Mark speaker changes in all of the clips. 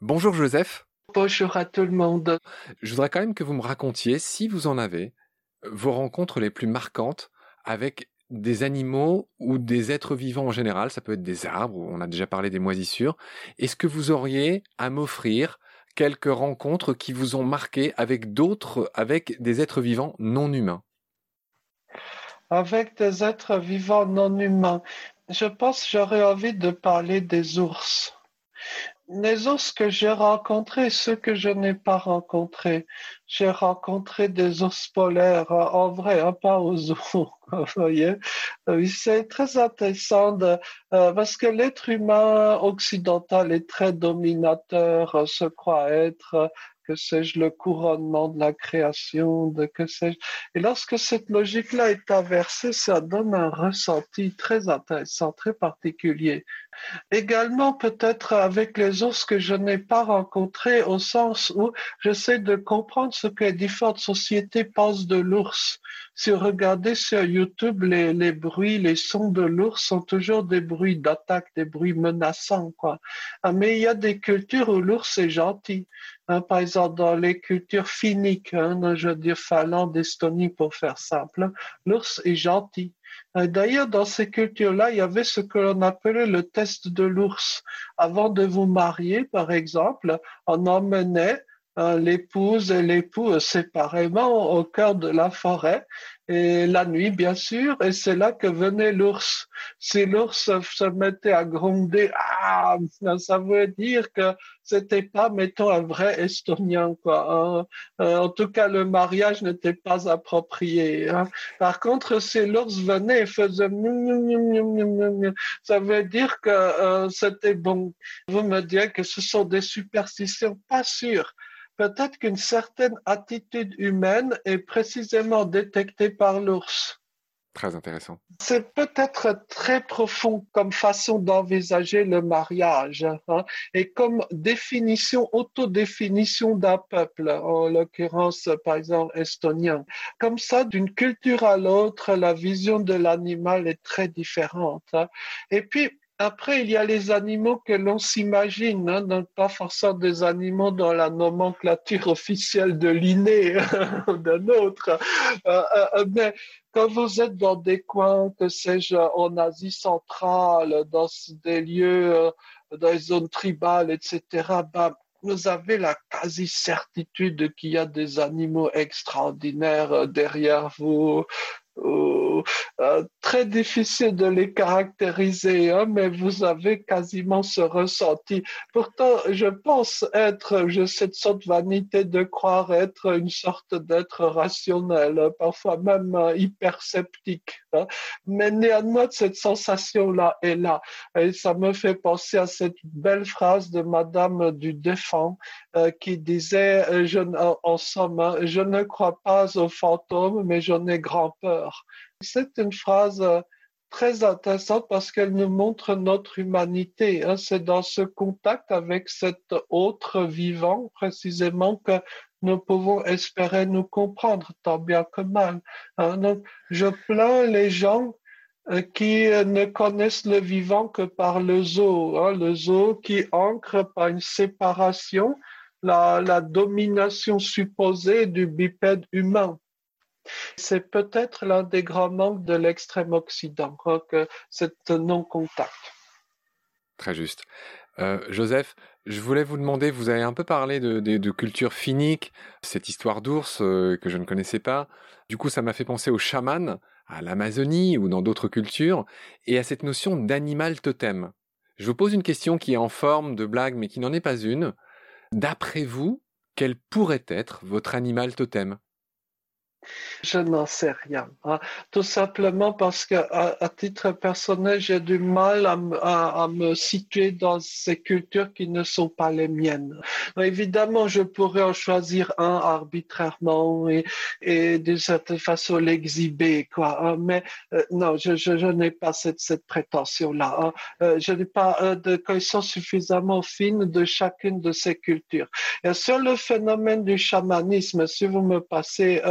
Speaker 1: Bonjour Joseph.
Speaker 2: Bonjour à tout le monde.
Speaker 1: Je voudrais quand même que vous me racontiez, si vous en avez, vos rencontres les plus marquantes avec des animaux ou des êtres vivants en général. Ça peut être des arbres, on a déjà parlé des moisissures. Est-ce que vous auriez à m'offrir quelques rencontres qui vous ont marqué avec d'autres, avec des êtres vivants non humains?
Speaker 2: Avec des êtres vivants non humains, je pense j'aurais envie de parler des ours les ours que j'ai rencontrés, ceux que je n'ai pas rencontrés, j'ai rencontré des ours polaires, en vrai, hein, pas aux zoo, vous voyez. C'est très intéressant euh, parce que l'être humain occidental est très dominateur, se croit être que sais-je, le couronnement de la création, de que sais-je. Et lorsque cette logique-là est inversée, ça donne un ressenti très intéressant, très particulier. Également, peut-être avec les ours que je n'ai pas rencontrés, au sens où j'essaie de comprendre ce que les différentes sociétés pensent de l'ours. Si vous regardez sur YouTube, les, bruits, les sons de l'ours sont toujours des bruits d'attaque, des bruits menaçants, quoi. Ah, mais il y a des cultures où l'ours est gentil. Hein, par exemple, dans les cultures finiques, hein, je veux dire Finlande, Estonie pour faire simple, l'ours est gentil. Euh, d'ailleurs, dans ces cultures-là, il y avait ce que l'on appelait le test de l'ours. Avant de vous marier, par exemple, on emmenait euh, l'épouse et l'époux séparément au cœur de la forêt et la nuit bien sûr et c'est là que venait l'ours si l'ours se mettait à gronder ah ça veut dire que c'était pas mettons un vrai estonien quoi hein. euh, en tout cas le mariage n'était pas approprié hein. par contre si l'ours venait et faisait ça veut dire que euh, c'était bon vous me direz que ce sont des superstitions pas sûres peut-être qu'une certaine attitude humaine est précisément détectée par l'ours.
Speaker 1: Très intéressant.
Speaker 2: C'est peut-être très profond comme façon d'envisager le mariage hein, et comme définition, autodéfinition d'un peuple, en l'occurrence par exemple estonien. Comme ça, d'une culture à l'autre, la vision de l'animal est très différente. Hein. Et puis, après, il y a les animaux que l'on s'imagine, hein, donc pas forcément des animaux dans la nomenclature officielle de l'inné ou d'un autre. Euh, euh, euh, mais quand vous êtes dans des coins, que sais-je, en Asie centrale, dans des lieux, dans les zones tribales, etc., bah, vous avez la quasi-certitude qu'il y a des animaux extraordinaires derrière vous, euh, très difficile de les caractériser, hein, mais vous avez quasiment ce ressenti. Pourtant, je pense être, j'ai cette sorte de vanité de croire être une sorte d'être rationnel, parfois même euh, hyper sceptique. Hein. Mais néanmoins, cette sensation-là est là. Et ça me fait penser à cette belle phrase de Madame du Défend euh, qui disait, en somme, hein, je ne crois pas aux fantômes, mais j'en ai grand peur. C'est une phrase euh, très intéressante parce qu'elle nous montre notre humanité. Hein. C'est dans ce contact avec cet autre vivant précisément que nous pouvons espérer nous comprendre tant bien que mal. Hein. Je plains les gens euh, qui euh, ne connaissent le vivant que par le zoo, hein. le zoo qui ancre par une séparation la domination supposée du bipède humain. C'est peut-être l'un des grands manques de l'extrême Occident, que cet non-contact.
Speaker 1: Très juste. Euh, Joseph, je voulais vous demander, vous avez un peu parlé de, culture finique, cette histoire d'ours euh, que je ne connaissais pas. Du coup, ça m'a fait penser aux chamans, à l'Amazonie ou dans d'autres cultures, et à cette notion d'animal totem. Je vous pose une question qui est en forme de blague, mais qui n'en est pas une. D'après vous, quel pourrait être votre animal totem?
Speaker 2: Je n'en sais rien. Hein. Tout simplement parce que, à, titre personnel, j'ai du mal à, me situer dans ces cultures qui ne sont pas les miennes. Évidemment, je pourrais en choisir un arbitrairement et, et d'une certaine façon l'exhiber, quoi. Hein. Mais euh, non, je, n'ai pas cette, cette prétention-là. Hein. Euh, je n'ai pas euh, de connaissance suffisamment fine de chacune de ces cultures. Et sur le phénomène du chamanisme, si vous me passez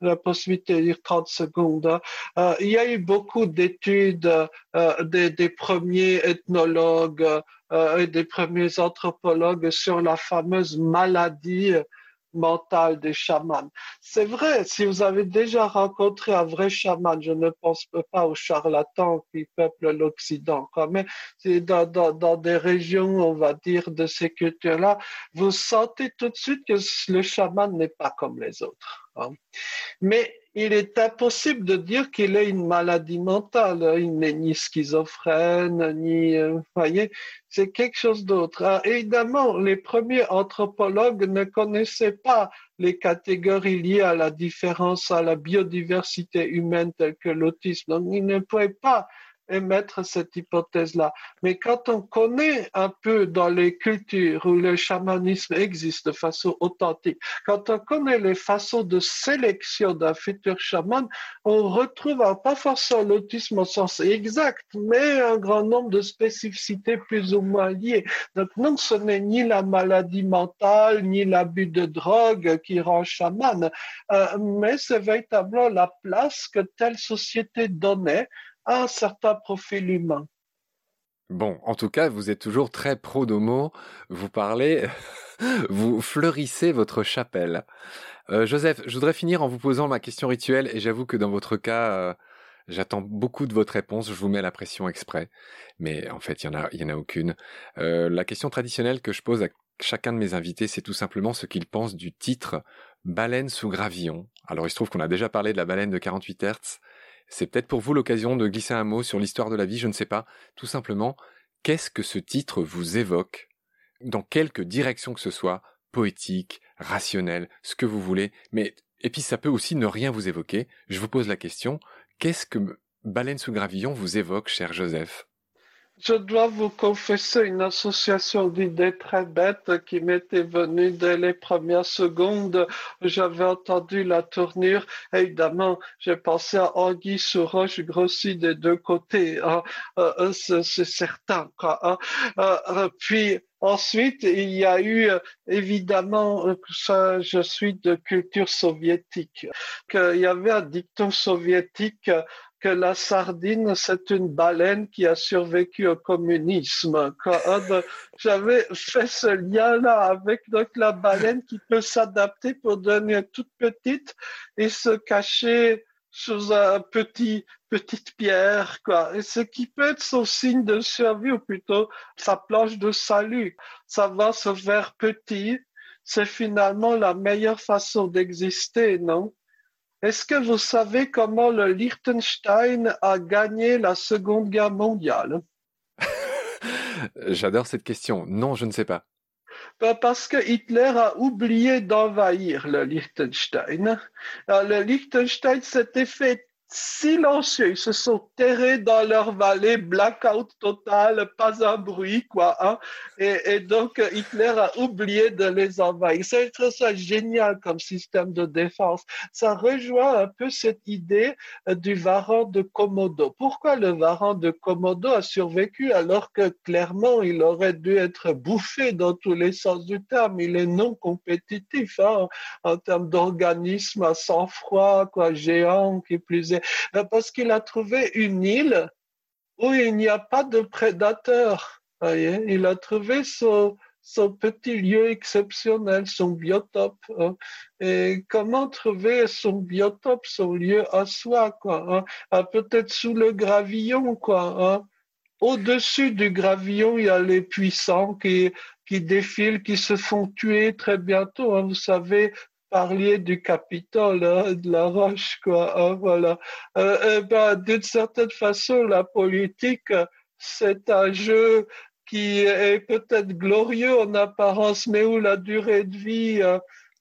Speaker 2: la possibilité de dire 30 secondes. Hein. Euh, il y a eu beaucoup d'études euh, des, des, premiers ethnologues et des premiers anthropologues sur la fameuse maladie mental des chamans. C'est vrai, si vous avez déjà rencontré un vrai chaman, je ne pense pas aux charlatans qui peuplent l'Occident, mais dans, dans, dans, des régions, on va dire, de ces cultures-là, vous sentez tout de suite que le chaman n'est pas comme les autres. Hein. Mais il est impossible de dire qu'il ait une maladie mentale. Il n'est ni schizophrène, ni, euh, vous voyez, c'est quelque chose d'autre. Ah, évidemment, les premiers anthropologues ne connaissaient pas les catégories liées à la différence, à la biodiversité humaine telle que l'autisme. Donc, ils ne pouvaient pas émettre cette hypothèse-là. Mais quand on connaît un peu dans les cultures où le chamanisme existe de façon authentique, quand on connaît les façons de sélection d'un futur chaman, on retrouve pas forcément l'autisme au sens exact, mais un grand nombre de spécificités plus ou moins liées. Donc non, ce n'est ni la maladie mentale, ni l'abus de drogue qui rend chaman, euh, mais c'est véritablement la place que telle société donnait un certain profil humain.
Speaker 1: Bon, en tout cas, vous êtes toujours très pro-domo. Vous parlez, vous fleurissez votre chapelle. Euh, Joseph, je voudrais finir en vous posant ma question rituelle et j'avoue que dans votre cas, euh, j'attends beaucoup de votre réponse. Je vous mets la pression exprès, mais en fait, il y en a, en a aucune. Euh, la question traditionnelle que je pose à chacun de mes invités, c'est tout simplement ce qu'ils pensent du titre Baleine sous gravillon. Alors, il se trouve qu'on a déjà parlé de la baleine de 48 Hertz. C'est peut-être pour vous l'occasion de glisser un mot sur l'histoire de la vie, je ne sais pas. Tout simplement, qu'est-ce que ce titre vous évoque? Dans quelque direction que ce soit, poétique, rationnel, ce que vous voulez, mais et puis ça peut aussi ne rien vous évoquer. Je vous pose la question, qu'est-ce que Baleine sous gravillon vous évoque, cher Joseph?
Speaker 2: Je dois vous confesser une association d'idées très bêtes qui m'était venue dès les premières secondes. J'avais entendu la tournure. Évidemment, j'ai pensé à Anguille sur roche grossi des deux côtés. Hein. Euh, euh, c'est certain. Quoi, hein. euh, puis, Ensuite, il y a eu évidemment, ça, je suis de culture soviétique, qu'il y avait un dicton soviétique que la sardine, c'est une baleine qui a survécu au communisme. J'avais fait ce lien-là avec donc, la baleine qui peut s'adapter pour devenir toute petite et se cacher sous un petit petite pierre, quoi. Et ce qui peut être son signe de survie, ou plutôt sa planche de salut. Ça va se faire petit. C'est finalement la meilleure façon d'exister, non? Est-ce que vous savez comment le Liechtenstein a gagné la Seconde Guerre mondiale?
Speaker 1: J'adore cette question. Non, je ne sais pas.
Speaker 2: Ben, parce que Hitler a oublié d'envahir le Liechtenstein. le Liechtenstein s'était fait silencieux. Ils se sont terrés dans leur vallée, blackout total, pas un bruit, quoi. Hein? Et, donc, Hitler a oublié de les envahir. C'est ça génial comme système de défense. Ça rejoint un peu cette idée euh, du varan de Komodo. Pourquoi le varan de Komodo a survécu alors que clairement il aurait dû être bouffé dans tous les sens du terme? Il est non compétitif hein, en termes d'organisme à sang-froid, quoi, géant, qui plus est euh, parce qu'il a trouvé une île où il n'y a pas de prédateurs. Il a trouvé son, petit lieu exceptionnel, son biotope. Hein. Et comment trouver son biotope, son lieu à soi, quoi. Hein? Ah, peut-être sous le gravillon. Hein? Au-dessus du gravillon, il y a les puissants qui, qui défilent, qui se font tuer très bientôt. Vous savez, parliez du Capitole, hein, de la roche, quoi. Hein, voilà. Euh, eh ben, d'une certaine façon, la politique, c'est un jeu qui est peut-être glorieux en apparence, mais où la durée de vie euh,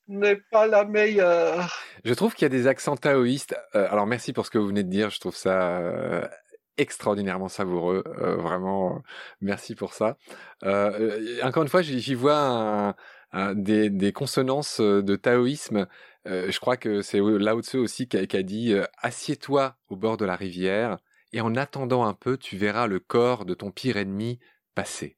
Speaker 2: n'est pas la meilleure.
Speaker 1: Je trouve qu'il y a des accents taoïstes. Euh, alors merci pour ce que vous venez de dire. Je trouve ça extraordinairement savoureux. vraiment, merci pour ça. encore une fois, j'y vois un Hein, des, consonances de taoïsme. Je crois que c'est Lao Tzu aussi qui a, dit Assieds-toi au bord de la rivière, et en attendant un peu, tu verras le corps de ton pire ennemi passer.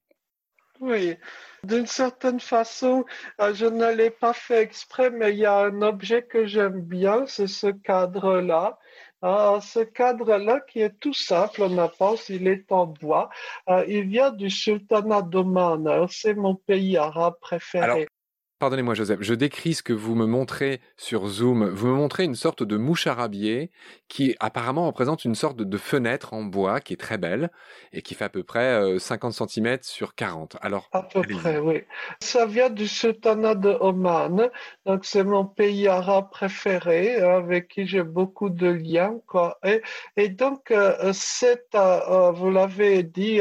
Speaker 2: Oui, d'une certaine façon, euh, je ne l'ai pas fait exprès, mais il y a un objet que j'aime bien, c'est ce cadre-là. Euh, ce cadre-là qui est tout simple, on pense, il est en bois. Euh, il vient du sultanat d'Oman, c'est mon pays arabe préféré.
Speaker 1: Pardonnez-moi Joseph, je décris ce que vous me montrez sur Zoom. Vous me montrez une sorte de mouche arabier qui apparemment représente une sorte de fenêtre en bois qui est très belle et qui fait à peu près 50 euh, cm sur 40. Alors,
Speaker 2: à peu près, oui. Ça vient du sultanat de Oman, donc c'est mon pays arabe préféré avec qui j'ai beaucoup de liens. Quoi. Et, donc, euh, c'est, euh, vous l'avez dit,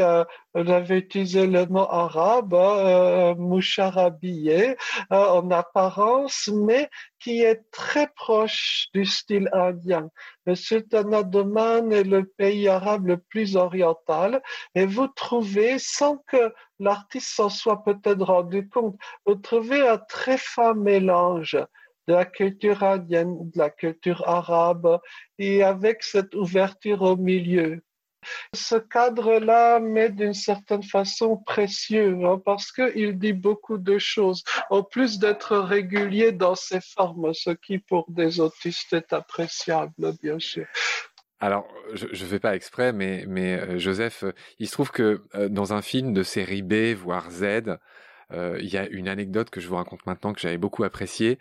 Speaker 2: vous avez utilisé le mot arabe, euh, moucharabié, euh, en apparence, mais qui est très proche du style indien. Le sultanat d'Oman est le pays arabe le plus oriental et vous trouvez, sans que l'artiste s'en soit peut-être rendu compte, vous trouvez un très fin mélange de la culture indienne, de la culture arabe et avec cette ouverture au milieu. Ce cadre-là m'est d'une certaine façon précieux hein, parce qu'il dit beaucoup de choses, en plus d'être régulier dans ses formes, ce qui pour des autistes est appréciable, bien sûr.
Speaker 1: Alors, je ne fais pas exprès, mais, mais euh, Joseph, il se trouve que euh, dans un film de série B, voire Z, euh, il y a une anecdote que je vous raconte maintenant que j'avais beaucoup appréciée.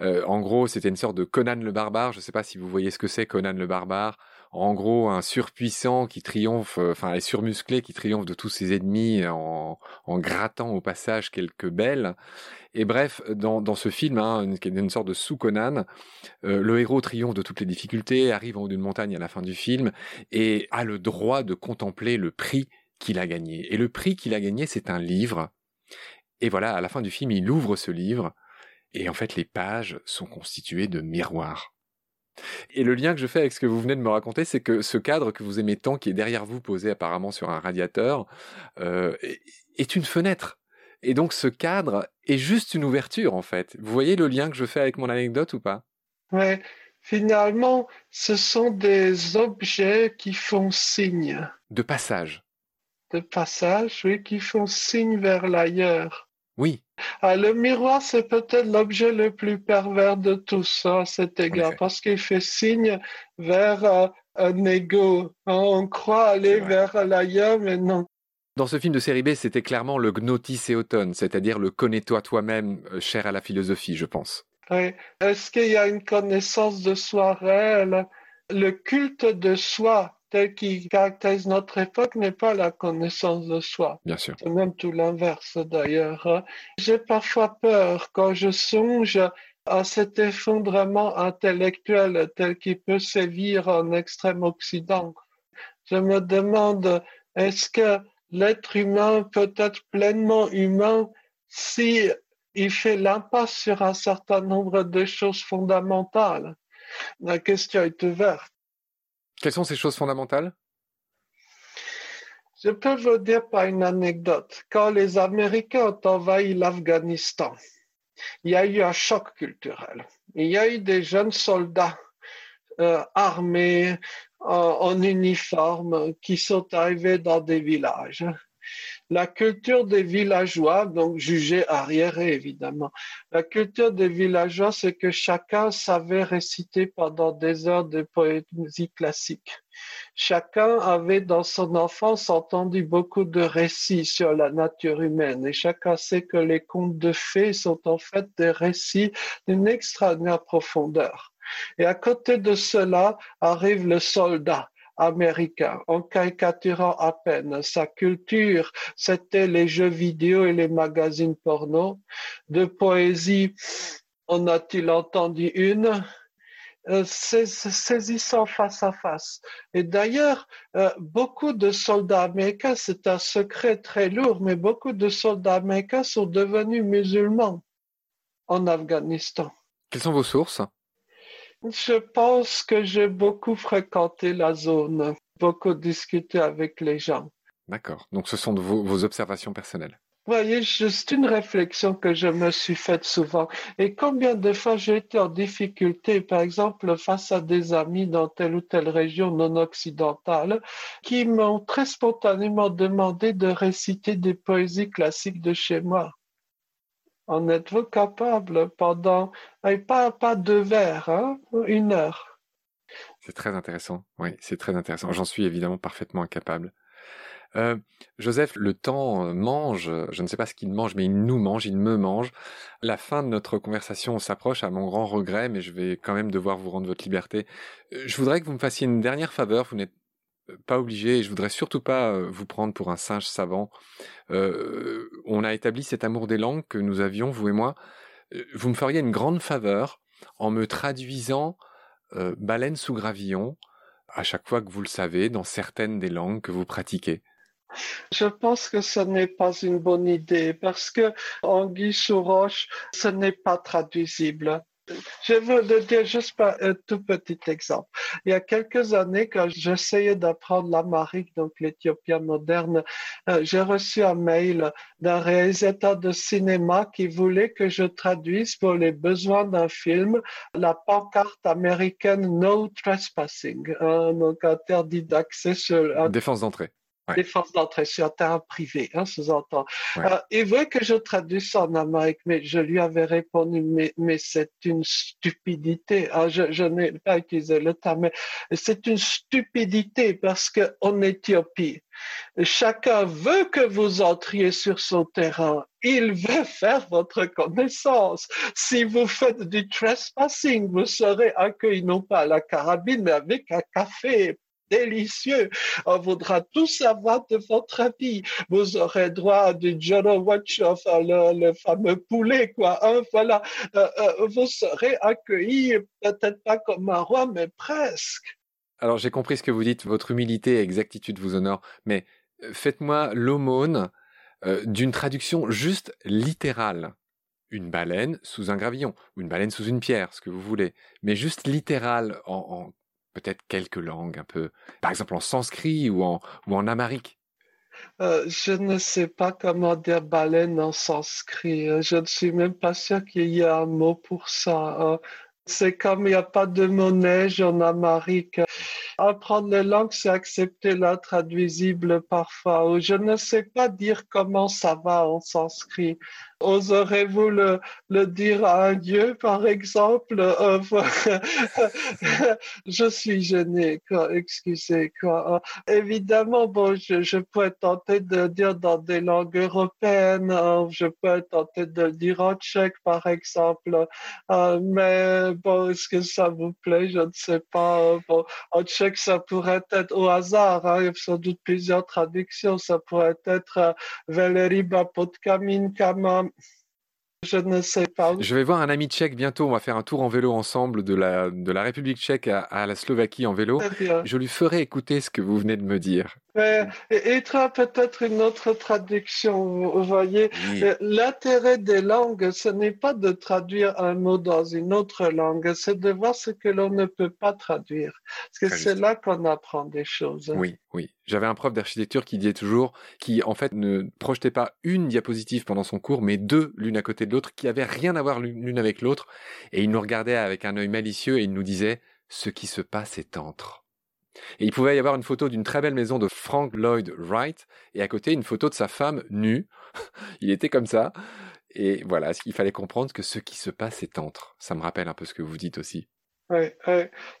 Speaker 1: en gros, c'était une sorte de Conan le barbare. Je ne sais pas si vous voyez ce que c'est, Conan le barbare en gros un surpuissant qui triomphe, euh, enfin un surmusclé qui triomphe de tous ses ennemis en, grattant au passage quelques belles. Et bref, dans, dans ce film, hein, une, une sorte de sous-Conan, euh, le héros triomphe de toutes les difficultés, arrive en haut d'une montagne à la fin du film et a le droit de contempler le prix qu'il a gagné. Et le prix qu'il a gagné, c'est un livre. Et voilà, à la fin du film, il ouvre ce livre et en fait, les pages sont constituées de miroirs. Et le lien que je fais avec ce que vous venez de me raconter, c'est que ce cadre que vous aimez tant, qui est derrière vous, posé apparemment sur un radiateur, euh, est une fenêtre. Et donc ce cadre est juste une ouverture, en fait. Vous voyez le lien que je fais avec mon anecdote ou pas?
Speaker 2: Oui, finalement, ce sont des objets qui font signe.
Speaker 1: De passage.
Speaker 2: De passage, oui, qui font signe vers l'ailleurs.
Speaker 1: Oui.
Speaker 2: Ah, le miroir, c'est peut-être l'objet le plus pervers de tous à cet égard, parce qu'il fait signe vers euh, un ego. Hein. on croit aller vers l'ailleurs, mais non.
Speaker 1: Dans ce film de série B, c'était clairement le gnotiséoton, c'est-à-dire le connais-toi toi-même, euh, cher à la philosophie, je pense.
Speaker 2: Oui. Est-ce qu'il y a une connaissance de soi réelle? Le culte de soi tel qui caractérise notre époque n'est pas la connaissance de soi.
Speaker 1: Bien sûr.
Speaker 2: C'est même tout l'inverse d'ailleurs. J'ai parfois peur quand je songe à cet effondrement intellectuel tel qu'il peut sévir en extrême Occident. Je me demande, est-ce que l'être humain peut être pleinement humain si il fait l'impasse sur un certain nombre de choses fondamentales? La question est ouverte.
Speaker 1: Quelles sont ces choses fondamentales?
Speaker 2: Je peux vous dire par une anecdote. Quand les Américains ont envahi l'Afghanistan, il y a eu un choc culturel. Il y a eu des jeunes soldats euh, armés en uniforme qui sont arrivés dans des villages. La culture des villageois, donc jugée arriérée évidemment, la culture des villageois, c'est que chacun savait réciter pendant des heures de poésie classique. Chacun avait dans son enfance entendu beaucoup de récits sur la nature humaine et chacun sait que les contes de fées sont en fait des récits d'une extraordinaire profondeur. Et à côté de cela arrive le soldat américain, en caricaturant à peine sa culture, c'était les jeux vidéo et les magazines porno. De poésie, en a-t-il entendu une? Euh, saisissant face à face. Et d'ailleurs, euh, beaucoup de soldats américains, c'est un secret très lourd, mais beaucoup de soldats américains sont devenus musulmans en Afghanistan.
Speaker 1: Quelles sont vos sources?
Speaker 2: Je pense que j'ai beaucoup fréquenté la zone, beaucoup discuté avec les gens.
Speaker 1: D'accord. Donc ce sont vos, observations personnelles.
Speaker 2: voyez, juste une réflexion que je me suis faite souvent. Et combien de fois j'ai été en difficulté, par exemple, face à des amis dans telle ou telle région non occidentale, qui m'ont très spontanément demandé de réciter des poésies classiques de chez moi. En êtes-vous capable pendant, pas, pas deux vers, hein, une heure?
Speaker 1: C'est très intéressant. Oui, c'est très intéressant. J'en suis évidemment parfaitement incapable. Euh, Joseph, le temps mange, je ne sais pas ce qu'il mange, mais il nous mange, il me mange. La fin de notre conversation s'approche à mon grand regret, mais je vais quand même devoir vous rendre votre liberté. Euh, je voudrais que vous me fassiez une dernière faveur, vous n'êtes pas obligé, je voudrais surtout pas vous prendre pour un singe savant. on a établi cet amour des langues que nous avions, vous et moi. Vous me feriez une grande faveur en me traduisant baleine sous gravillon à chaque fois que vous le savez dans certaines des langues que vous pratiquez.
Speaker 2: Je pense que ce n'est pas une bonne idée parce que anguille sous roche, ce n'est pas traduisible. Je veux le dire juste un tout petit exemple. Il y a quelques années, quand j'essayais d'apprendre l'amérique, donc l'éthiopien moderne, euh, j'ai reçu un mail d'un réalisateur de cinéma qui voulait que je traduise pour les besoins d'un film la pancarte américaine No Trespassing, donc interdit d'accès sur...
Speaker 1: Défense d'entrée
Speaker 2: des forces d'entrée sur terrain privé, hein, sous-entend. Euh, il veut que je traduise ça en Amérique, mais je lui avais répondu, mais, mais c'est une stupidité. Ah, je, je n'ai pas utilisé le terme, mais c'est une stupidité parce qu'en Éthiopie, chacun veut que vous entriez sur son terrain. Il veut faire votre connaissance. Si vous faites du trespassing, vous serez accueilli non pas à la carabine, mais avec un café délicieux. On voudra tout savoir de votre vie. Vous aurez droit à du Johnny Watch, enfin le, fameux poulet, quoi. Hein, voilà. Euh, euh, vous serez accueilli, peut-être pas comme un roi, mais presque.
Speaker 1: Alors j'ai compris ce que vous dites, votre humilité et exactitude vous honorent, mais euh, faites-moi l'aumône d'une traduction juste littérale. Une baleine sous un gravillon, ou une baleine sous une pierre, ce que vous voulez, mais juste littérale en peut-être quelques langues un peu, par exemple en sanskrit ou en, ou en amharique
Speaker 2: euh, je ne sais pas comment dire baleine en sanskrit. Je ne suis même pas sûr qu'il y ait un mot pour ça. C'est comme il n'y a pas de monnaie en amharique. Apprendre les langues, c'est accepter l'intraduisible parfois. je ne sais pas dire comment ça va en sanskrit. Oserez-vous le, le, dire à un dieu, par exemple? Euh, Je suis gêné, quoi, excusez. Quoi. Évidemment, bon, je, je être tenté de dire dans des langues européennes, hein, je être tenté de le dire en tchèque, par exemple, euh, mais bon, est-ce que ça vous plaît Je ne sais pas. Bon, en tchèque, ça pourrait être au hasard, hein, il y a sans doute plusieurs traductions, ça pourrait être euh, Veleriba Podkamin Kama je ne sais pas.
Speaker 1: Je vais voir un ami tchèque bientôt. On va faire un tour en vélo ensemble de la, de la République tchèque à, la Slovaquie en vélo. Je lui ferai écouter ce que vous venez de me dire.
Speaker 2: Et, et peut-être une autre traduction. Vous voyez, euh, l'intérêt des langues, ce n'est pas de traduire un mot dans une autre langue, c'est de voir ce que l'on ne peut pas traduire. Parce que c'est là qu'on apprend des choses.
Speaker 1: Oui, oui. J'avais un prof d'architecture qui disait toujours, qui en fait ne projetait pas une diapositive pendant son cours, mais deux l'une à côté de l'autre, qui avaient rien à voir l'une avec l'autre. Et il nous regardait avec un œil malicieux et il nous disait, ce qui se passe est entre. Et il pouvait y avoir une photo d'une très belle maison de Frank Lloyd Wright et à côté une photo de sa femme nue. il était comme ça. Et voilà, il fallait comprendre que ce qui se passe est entre. Ça me rappelle un peu ce que vous dites aussi.
Speaker 2: Oui,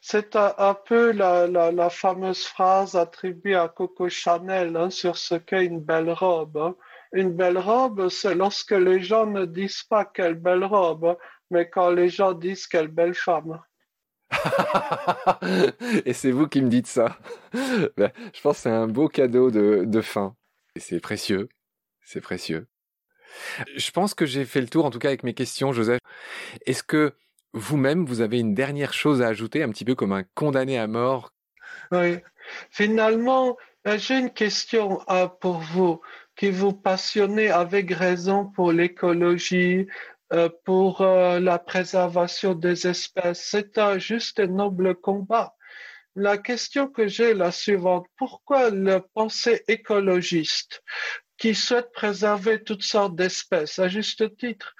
Speaker 2: c'est un, peu la, la, fameuse phrase attribuée à Coco Chanel hein, sur ce qu'est une belle robe. Hein. Une belle robe, c'est lorsque les gens ne disent pas quelle belle robe, mais quand les gens disent quelle belle femme.
Speaker 1: et c'est vous qui me dites ça. Ben, je pense que c'est un beau cadeau de, de fin. Et c'est précieux. C'est précieux. Je pense que j'ai fait le tour, en tout cas avec mes questions, Joseph. Est-ce que vous-même, vous avez une dernière chose à ajouter, un petit peu comme un condamné à mort?
Speaker 2: Oui. Finalement, euh, j'ai une question euh, pour vous qui vous passionnez avec raison pour l'écologie, pour euh, la préservation des espèces. C'est un juste et noble combat. La question que j'ai est la suivante. Pourquoi le pensée écologiste qui souhaitent préserver toutes sortes d'espèces, à juste titre,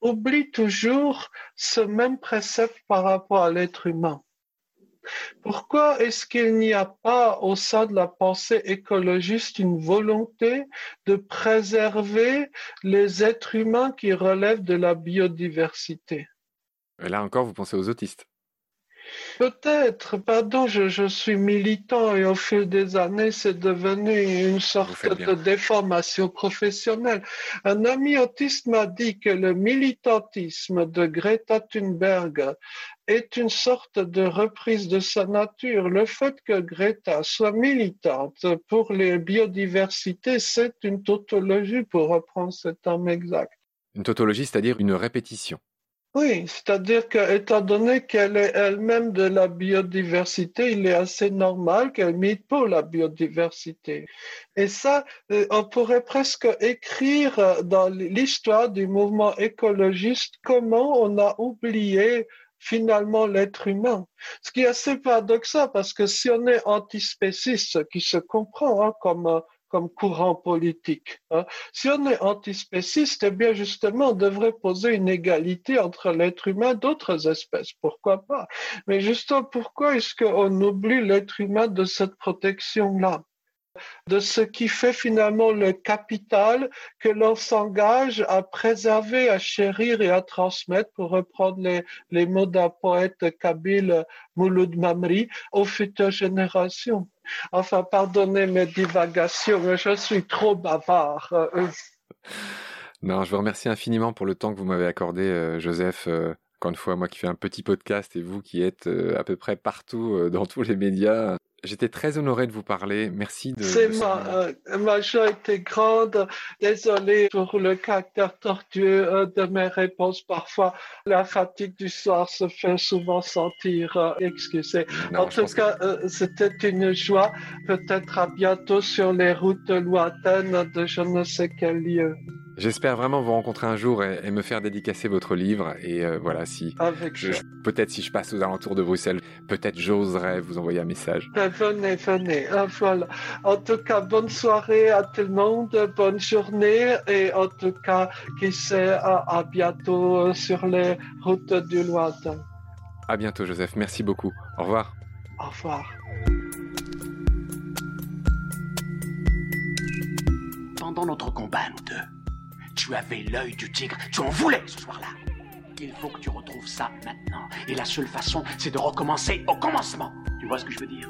Speaker 2: oublient toujours ce même précepte par rapport à l'être humain? Pourquoi est-ce qu'il n'y a pas au sein de la pensée écologiste une volonté de préserver les êtres humains qui relèvent de la biodiversité?
Speaker 1: Et là encore, vous pensez aux autistes.
Speaker 2: Peut-être, pardon, je, suis militant et au fil des années, c'est devenu une sorte de déformation professionnelle. Un ami autiste m'a dit que le militantisme de Greta Thunberg est une sorte de reprise de sa nature. Le fait que Greta soit militante pour les biodiversités, c'est une tautologie, pour reprendre ce terme exact.
Speaker 1: Une tautologie, c'est-à-dire une répétition.
Speaker 2: Oui, c'est-à-dire qu'étant donné qu'elle est elle-même de la biodiversité, il est assez normal qu'elle milite pour la biodiversité. Et ça, euh, on pourrait presque écrire dans l'histoire du mouvement écologiste comment on a oublié finalement l'être humain. Ce qui est assez paradoxal parce que si on est antispéciste, ce qui se comprend hein, comme comme courant politique. Hein. Si on est antispéciste, eh bien justement, on devrait poser une égalité entre l'être humain et d'autres espèces. Pourquoi pas? Mais justement, pourquoi est-ce qu'on oublie l'être humain de cette protection-là? De ce qui fait finalement le capital que l'on s'engage à préserver, à chérir et à transmettre, pour reprendre les, mots d'un poète kabyle, Mouloud Mamri, aux futures générations. Enfin, pardonnez mes divagations, je suis trop bavard.
Speaker 1: Non, je vous remercie infiniment pour le temps que vous m'avez accordé, euh, Joseph. Euh, encore une fois, moi qui fais un petit podcast et vous qui êtes euh, à peu près partout dans tous les médias. J'étais très honoré de vous parler. Merci de.
Speaker 2: C'est ma, euh, ma joie était grande. Désolé pour le caractère tortueux euh, de mes réponses. Parfois, la fatigue du soir se fait souvent sentir. Euh, excusez. en tout cas, c'était une joie. Peut-être à bientôt sur les routes lointaines de je ne sais quel lieu.
Speaker 1: J'espère vraiment vous rencontrer un jour et, me faire dédicacer votre livre. Et euh, voilà, si peut-être si je passe aux alentours de Bruxelles, peut-être j'oserais vous envoyer un message.
Speaker 2: Ben, venez, venez. Ah, voilà. En tout cas, bonne soirée à tout le monde, bonne journée et en tout cas, qui sait, à, à bientôt sur les routes du lointain.
Speaker 1: À bientôt, Joseph. Merci beaucoup. Au revoir.
Speaker 2: Au revoir.
Speaker 3: Pendant notre combat, nous deux tu avais l'œil du tigre. Tu en voulais ce soir-là. Il faut que tu retrouves ça maintenant. Et la seule façon, c'est de recommencer au commencement. Tu vois ce que je veux dire?